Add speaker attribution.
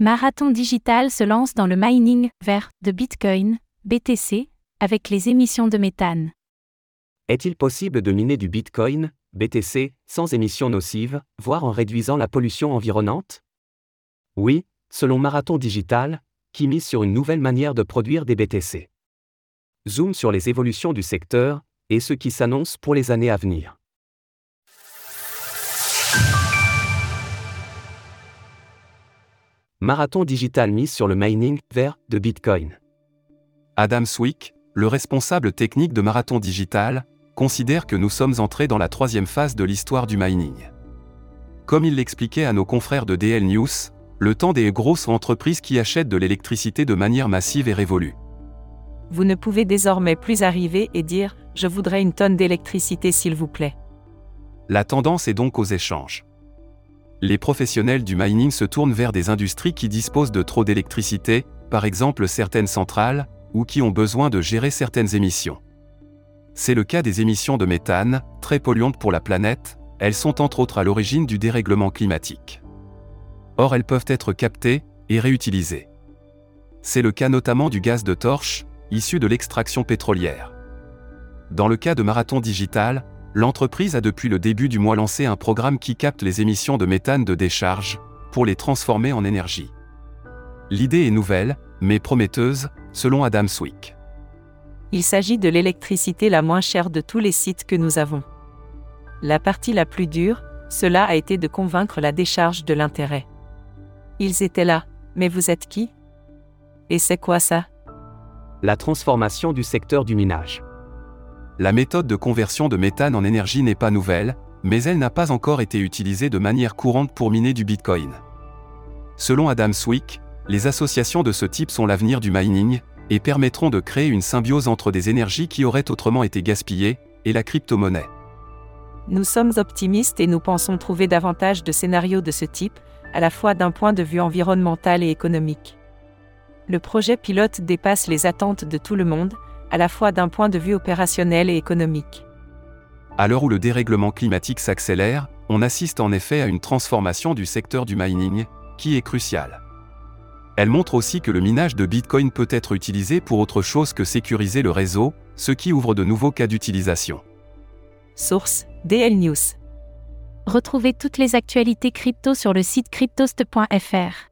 Speaker 1: Marathon Digital se lance dans le mining vert de Bitcoin, BTC, avec les émissions de méthane.
Speaker 2: Est-il possible de miner du Bitcoin, BTC, sans émissions nocives, voire en réduisant la pollution environnante? Oui, selon Marathon Digital, qui mise sur une nouvelle manière de produire des BTC. Zoom sur les évolutions du secteur et ce qui s'annonce pour les années à venir. Marathon Digital mise sur le mining vert de Bitcoin.
Speaker 3: Adam Swick, le responsable technique de Marathon Digital, considère que nous sommes entrés dans la troisième phase de l'histoire du mining. Comme il l'expliquait à nos confrères de DL News, le temps des grosses entreprises qui achètent de l'électricité de manière massive est révolu.
Speaker 4: Vous ne pouvez désormais plus arriver et dire ⁇ Je voudrais une tonne d'électricité s'il vous plaît ⁇
Speaker 3: La tendance est donc aux échanges les professionnels du mining se tournent vers des industries qui disposent de trop d'électricité, par exemple certaines centrales, ou qui ont besoin de gérer certaines émissions. C'est le cas des émissions de méthane, très polluantes pour la planète, elles sont entre autres à l'origine du dérèglement climatique. Or elles peuvent être captées et réutilisées. C'est le cas notamment du gaz de torche, issu de l'extraction pétrolière. Dans le cas de Marathon Digital, l'entreprise a depuis le début du mois lancé un programme qui capte les émissions de méthane de décharge, pour les transformer en énergie. L'idée est nouvelle, mais prometteuse, selon Adam Swick.
Speaker 4: Il s'agit de l'électricité la moins chère de tous les sites que nous avons. La partie la plus dure, cela a été de convaincre la décharge de l'intérêt. Ils étaient là, mais vous êtes qui? Et c'est quoi ça?
Speaker 2: La transformation du secteur du minage
Speaker 3: la méthode de conversion de méthane en énergie n'est pas nouvelle, mais elle n'a pas encore été utilisée de manière courante pour miner du Bitcoin. Selon Adam Swick, les associations de ce type sont l'avenir du mining, et permettront de créer une symbiose entre des énergies qui auraient autrement été gaspillées, et la crypto-monnaie.
Speaker 4: Nous sommes optimistes et nous pensons trouver davantage de scénarios de ce type, à la fois d'un point de vue environnemental et économique. Le projet pilote dépasse les attentes de tout le monde, à la fois d'un point de vue opérationnel et économique.
Speaker 3: À l'heure où le dérèglement climatique s'accélère, on assiste en effet à une transformation du secteur du mining, qui est cruciale. Elle montre aussi que le minage de Bitcoin peut être utilisé pour autre chose que sécuriser le réseau, ce qui ouvre de nouveaux cas d'utilisation.
Speaker 4: Source DL News.
Speaker 1: Retrouvez toutes les actualités crypto sur le site cryptost.fr.